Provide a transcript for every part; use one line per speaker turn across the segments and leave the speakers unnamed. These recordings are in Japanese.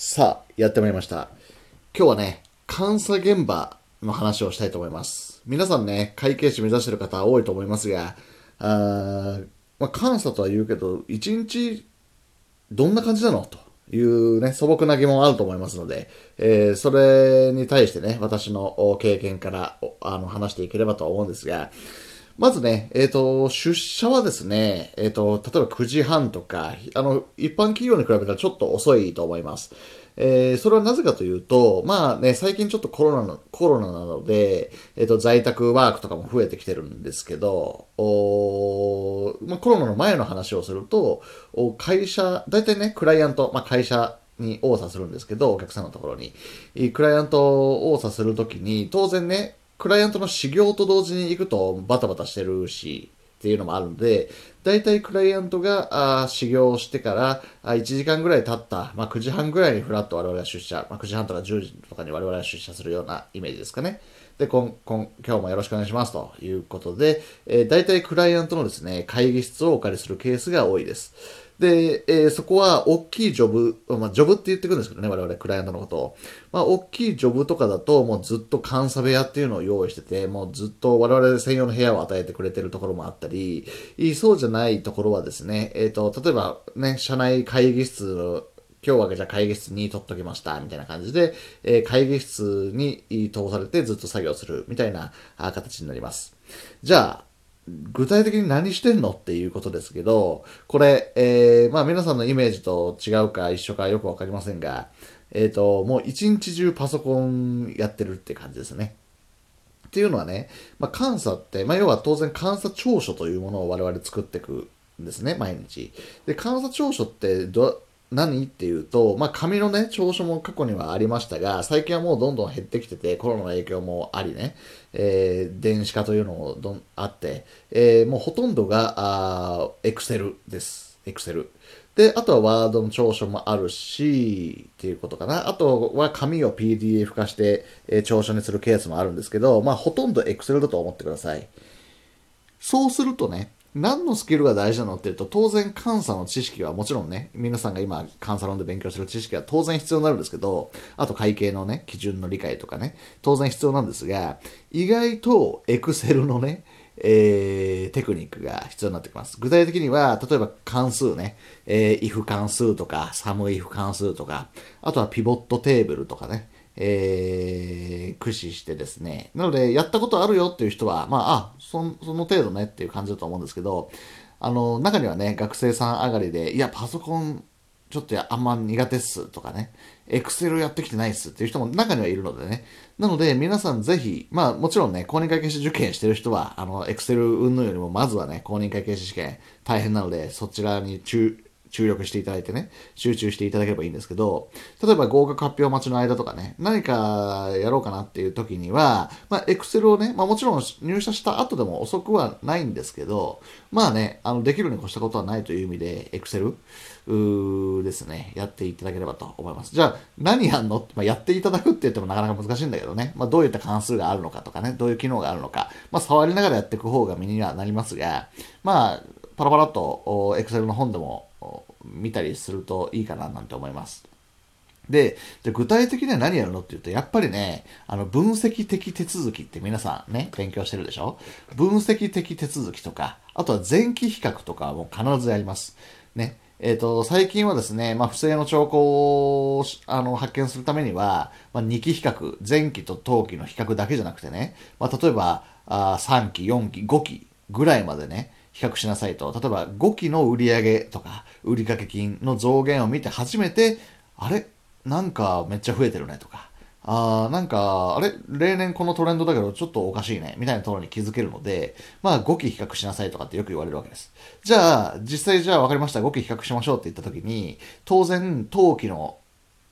さあ、やってまいりました。今日はね、監査現場の話をしたいと思います。皆さんね、会計士目指してる方多いと思いますが、あまあ、監査とは言うけど、一日どんな感じなの？というね、素朴な疑問あると思いますので、えーそれに対してね、私の経験からあの話していければと思うんですが、まずね、えっ、と、出社はですね、えっ、と、例えば9時半とか、あの、一般企業に比べたらちょっと遅いと思います。えーそれはなぜかというと、まあね、最近ちょっとコロナの、コロナなので、えっ、と、在宅ワークとかも増えてきてるんですけど、おーまあ、コロナの前の話をすると、お会社、大体ね、クライアント、まあ、会社に応査するんですけど、お客さんのところに。クライアントを応査するときに、当然ね、クライアントの修行と同時に行くとバタバタしてるし、っていうのもあるので、大体クライアントがあ修行してからあ1時間ぐらい経った、まあ、9時半ぐらいにフラッと我々は出社、まあ、9時半とか10時とかに我々は出社するようなイメージですかね。で、こん、こん、今日もよろしくお願いしますということで、えー大体クライアントのですね、会議室をお借りするケースが多いです。で、えーそこは大きいジョブ、まあ、ジョブって言ってくるんですけどね、我々クライアントのことを。まあ、大きいジョブとかだと、もうずっと監査部屋っていうのを用意してて、もうずっと我々専用の部屋を与えてくれてるところもあったり、そうじゃないところはですね、えっ、と、例えばね、社内会議室今日はじゃあ会議室に取っときました、みたいな感じで、えー会議室に通されてずっと作業する、みたいな形になります。じゃあ、具体的に何してんのっていうことですけど、これ、えーまあ皆さんのイメージと違うか一緒かよくわかりませんが、えっ、と、もう一日中パソコンやってるって感じですね。っていうのはね、まあ、監査って、まあ、要は当然監査調書というものを我々作っていくんですね、毎日。で、監査調書ってど、何？っていうと、まあ、紙のね、調書も過去にはありましたが、最近はもうどんどん減ってきてて、コロナの影響もありね、えー電子化というのもどんあって、えーもうほとんどが、あエクセルです。エクセル。で、あとはワードの調書もあるし、っていうことかな。あとは紙を PDF 化して、えー調書にするケースもあるんですけど、まあほとんど Excel だと思ってください。そうするとね、何のスキルが大事なのっていうと、当然監査の知識はもちろんね、皆さんが今監査論で勉強してる知識は当然必要になるんですけど、あと会計のね、基準の理解とかね、当然必要なんですが、意外と Excel のね、えーテクニックが必要になってきます。具体的には、例えば関数ね、えー if 関数とか、サム if 関数とか、あとはピボットテーブルとかね、えー駆使してですね。なので、やったことあるよっていう人は、まあ、あ、そその程度ねっていう感じだと思うんですけど、あの、中にはね、学生さん上がりで、いや、パソコン、ちょっとあんま苦手っすとかね、エクセルやってきてないっすっていう人も中にはいるのでね。なので、皆さんぜひ、まあもちろんね、公認会計士受験してる人は、あの、エクセル云々よりもまずはね、公認会計士試験大変なので、そちらに注、注力していただいてね、集中していただければいいんですけど、例えば合格発表待ちの間とかね、何かやろうかなっていう時には、まあ、エクセルをね、まあもちろん入社した後でも遅くはないんですけど、まあね、あの、できるに越したことはないという意味で、エクセルですね、やっていただければと思います。じゃあ、何やんの？まあ、やっていただくって言ってもなかなか難しいんだけどね、まあ、どういった関数があるのかとかね、どういう機能があるのか、まあ、触りながらやっていく方が身にはなりますが、まあ、パラパラっと、エクセルの本でも見たりするといいかななんて思います。で、で具体的には何やるのって言うと、やっぱりね、あの、分析的手続きって皆さんね、勉強してるでしょ？分析的手続きとか、あとは前期比較とかも必ずやります。ね。えっ、と、最近はですね、まあ、不正の兆候をあの発見するためには、まあ、2期比較、前期と当期の比較だけじゃなくてね、まあ、例えば、あ3期、4期、5期ぐらいまでね、比較しなさいと。例えば5期の売上とか売掛金の増減を見て初めて、あれ？なんかめっちゃ増えてるねとか。あーなんか、あれ？例年このトレンドだけどちょっとおかしいねみたいなところに気づけるので、まあ5期比較しなさいとかってよく言われるわけです。じゃあ、実際じゃあ分かりました、5期比較しましょうって言った時に、当然当期の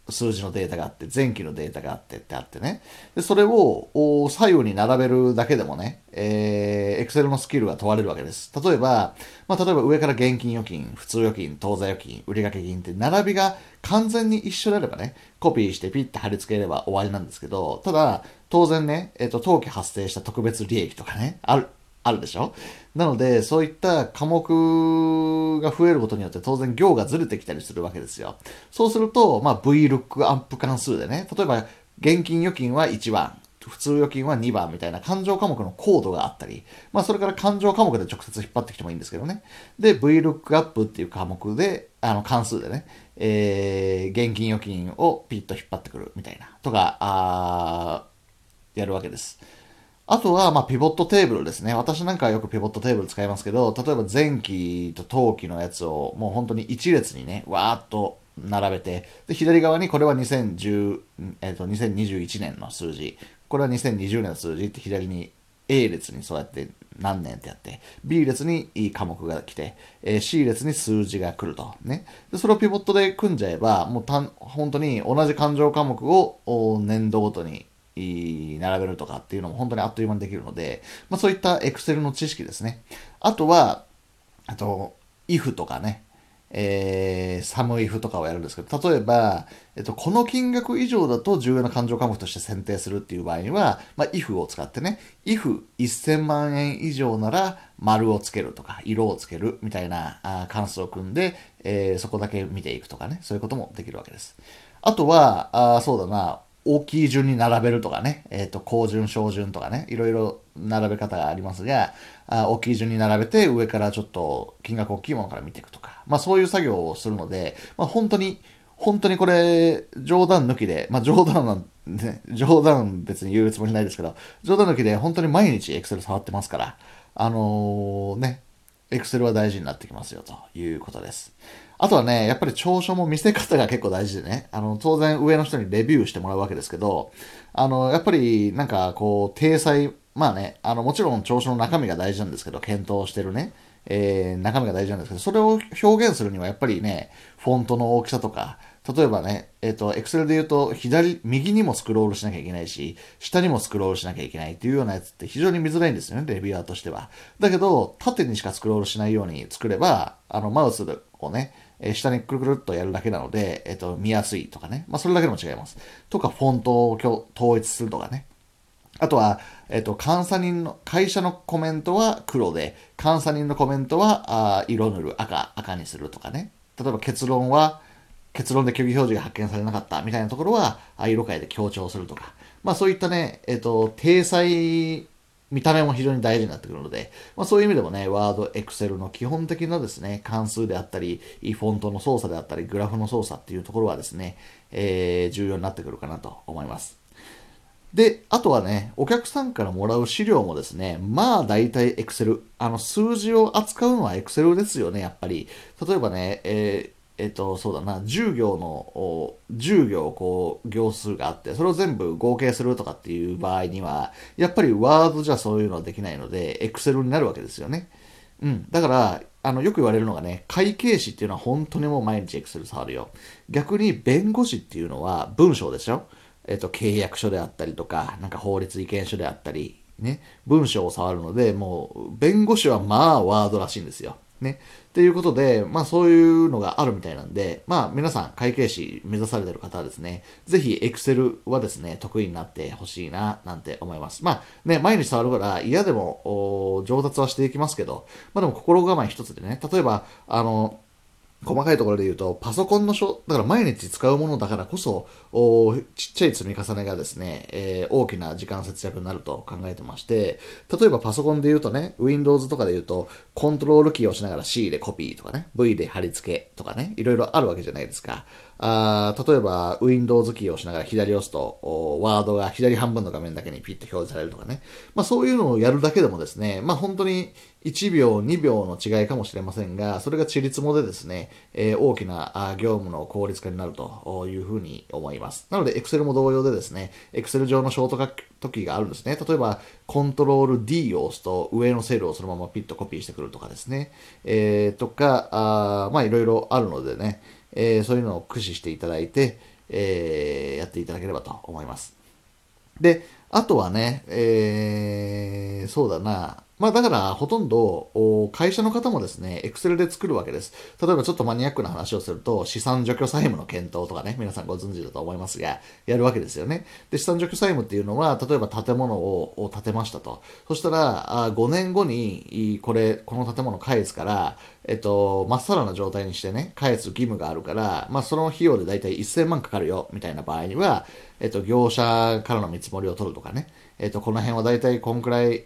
数字のデータがあって、前期のデータがあってってあってね。で、それを左右に並べるだけでもね、えー、Excel のスキルが問われるわけです。例えば、まあ、例えば上から現金預金、普通預金、当座預金、売掛金って並びが完全に一緒であればね、コピーしてピッて貼り付ければ終わりなんですけど、ただ、当然ね、えっ、と、当期発生した特別利益とかね、ある、あるでしょ？なので、そういった科目が増えることによって当然行がずれてきたりするわけですよ。そうすると、まあ、VLOOKUP 関数でね、例えば現金預金は1番、普通預金は2番みたいな勘定科目のコードがあったり、まあそれから勘定科目で直接引っ張ってきてもいいんですけどね。で、VLOOKUP っていう科目で、あの関数でね、えー、現金預金をピッと引っ張ってくるみたいな、とか、あやるわけです。あとは、まあ、ピボットテーブルですね。私なんかはよくピボットテーブル使いますけど、例えば前期と当期のやつをもう本当に一列にね、わーっと並べて、で、左側にこれは2010、えっ、ー、と、2021年の数字、これは2020年の数字って左に A 列にそうやって何年ってやって、B 列にいい科目が来て、え C 列に数字が来ると。ね。で、それをピボットで組んじゃえば、もうたん、本当に同じ勘定科目を年度ごとに並べるとかっていうのも本当にあっという間にできるので、まあそういった Excel の知識ですね。あとは、あと、if とかね、えー、サムイフとかをやるんですけど、例えば、えっと、この金額以上だと重要な勘定科目として選定するっていう場合には、まあ、if を使ってね、if1000 万円以上なら丸をつけるとか、色をつけるみたいなあ関数を組んで、えー、そこだけ見ていくとかね、そういうこともできるわけです。あとは、あそうだな、大きい順に並べるとかね、えっ、ー、と、高順、小順とかね、いろいろ並べ方がありますが、あ大きい順に並べて上からちょっと金額大きいものから見ていくとか、まあそういう作業をするので、まあ本当に、本当にこれ、冗談抜きで、まあ冗談なんね、冗談別に言うつもりないですけど、冗談抜きで本当に毎日 Excel 触ってますから、あのー、ね、Excel は大事になってきますよということです。あとはね、やっぱり長所も見せ方が結構大事でね、あの、当然上の人にレビューしてもらうわけですけど、あの、やっぱりなんかこう、体裁、まあね、あの、もちろん長所の中身が大事なんですけど、検討してるね、えー、中身が大事なんですけど、それを表現するにはやっぱりね、フォントの大きさとか、例えばね、えっ、ー、と、Excel で言うと、左、右にもスクロールしなきゃいけないし、下にもスクロールしなきゃいけないっていうようなやつって非常に見づらいんですよね、レビュアーとしては。だけど、縦にしかスクロールしないように作れば、あの、マウスをね、え下にくるくるっとやるだけなので、えっ、と、見やすいとかね。まあ、それだけでも違います。とか、フォントを統一するとかね。あとは、えっ、と、監査人の、会社のコメントは黒で、監査人のコメントは、あ色塗る、赤、赤にするとかね。例えば結論は、結論で虚偽表示が発見されなかったみたいなところは、色変えで強調するとか。まあそういったね、えっ、と、体裁見た目も非常に大事になってくるので、まあ、そういう意味でもね、ワード、エクセルの基本的なですね、関数であったり、フォントの操作であったり、グラフの操作っていうところはですね、えー、重要になってくるかなと思います。で、あとはね、お客さんからもらう資料もですね、まあ大体エクセル。あの、数字を扱うのはエクセルですよね、やっぱり。例えばね、ええっと、そうだな、10行の、10行こう、行数があって、それを全部合計するとかっていう場合には、やっぱりワードじゃそういうのはできないので、エクセルになるわけですよね。うん。だから、あの、よく言われるのがね、会計士っていうのは本当にもう毎日エクセル触るよ。逆に弁護士っていうのは文章でしょ？えっと、契約書であったりとか、なんか法律意見書であったり、ね、文章を触るので、もう、弁護士はまあワードらしいんですよ。ね。っていうことで、まあそういうのがあるみたいなんで、まあ皆さん会計士目指されてる方はですね、ぜひ Excel はですね、得意になってほしいな、なんて思います。まあね、毎日触るから嫌でも上達はしていきますけど、まあでも心構え一つでね、例えば、あの、細かいところで言うと、パソコンの書、だから毎日使うものだからこそ、おちっちゃい積み重ねがですね、えー、大きな時間節約になると考えてまして、例えばパソコンで言うとね、Windows とかで言うと、コントロールキーを押しながら C でコピーとかね、V で貼り付けとかね、いろいろあるわけじゃないですか。あ例えば、Windows キーを押しながら左押すと、ワードが左半分の画面だけにピッと表示されるとかね。まあそういうのをやるだけでもですね、まあ本当に1秒、2秒の違いかもしれませんが、それがちりつもでですね、えー、大きな業務の効率化になるというふうに思います。なので、Excel も同様でですね、Excel 上のショートカット時があるんですね。例えば、コントロール D を押すと、上のセルをそのままピッとコピーしてくるとかですね。えー、とか、あまあいろいろあるのでね、えー、そういうのを駆使していただいて、えー、やっていただければと思います。で、あとはね、えー、そうだな、まあだからほとんど会社の方もですね、Excel で作るわけです。例えばちょっとマニアックな話をすると、資産除去債務の検討とかね、皆さんご存知だと思いますが、やるわけですよね。で、資産除去債務っていうのは、例えば建物を建てましたと。そしたら、あ5年後に、これ、この建物返すから、えっと、まっさらな状態にしてね、返す義務があるから、まあその費用でだいたい1000万かかるよ、みたいな場合には、えっと、業者からの見積もりを取るとかね、えっと、この辺はだいたいこんくらい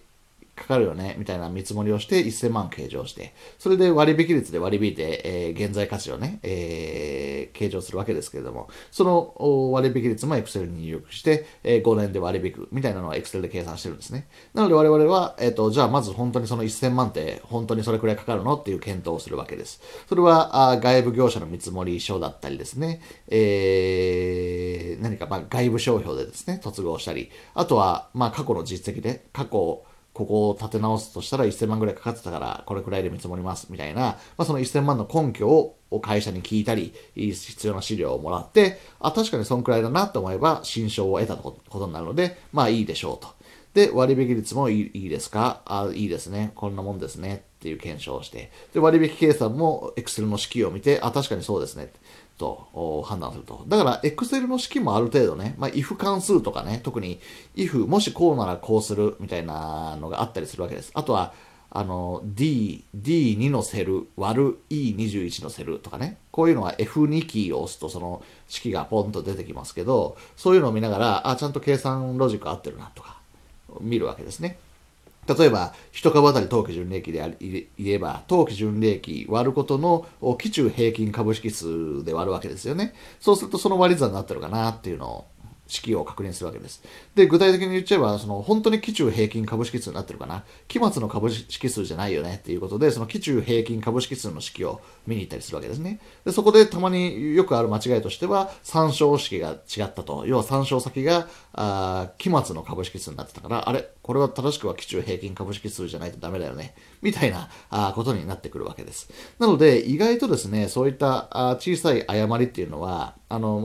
かかるよね、みたいな見積もりをして1000万計上して、それで割引率で割引いて、えー、現在価値をね、えー、計上するわけですけれども、その割引率も Excel に入力して、えー、5年で割引くみたいなのは Excel で計算してるんですね。なので我々は、えっ、ー、と、じゃあまず本当にその1000万って本当にそれくらいかかるのっていう検討をするわけです。それはあ外部業者の見積もり書だったりですね、えー、何かまあ外部商標でですね、突合したり、あとはまあ過去の実績で、過去ここを立て直すとしたら1000万ぐらいかかってたから、これくらいで見積もります、みたいな、まあ、その1000万の根拠を会社に聞いたり、必要な資料をもらって、あ、確かにそんくらいだなと思えば、新証を得たことになるので、まあいいでしょうと。で、割引率もいいですか？あ、いいですね。こんなもんですね。っていう検証をして。で、割引計算も Excel の式を見て、あ、確かにそうですね。と判断すると。だから、Excel の式もある程度ね、まあ、if 関数とかね、特に if もしこうならこうするみたいなのがあったりするわけです。あとは、あの、D、D2 のセル割る E21 のセルとかね、こういうのは F2 キーを押すとその式がポンと出てきますけど、そういうのを見ながら、あ、ちゃんと計算ロジック合ってるなとか、見るわけですね。例えば、一株当たり当期純利益で言えば、当期純利益割ることの基中平均株式数で割るわけですよね。そうするとその割り算になってるかなっていうのを式を確認するわけです。で、具体的に言っちゃえば、その本当に期中平均株式数になってるかな。期末の株式数じゃないよねっていうことで、その期中平均株式数の式を見に行ったりするわけですね。で、そこでたまによくある間違いとしては、参照式が違ったと。要は参照先が、あ期末の株式数になってたから、あれこれは正しくは期中平均株式数じゃないとダメだよね。みたいなあことになってくるわけです。なので、意外とですね、そういったあ小さい誤りっていうのは、あの、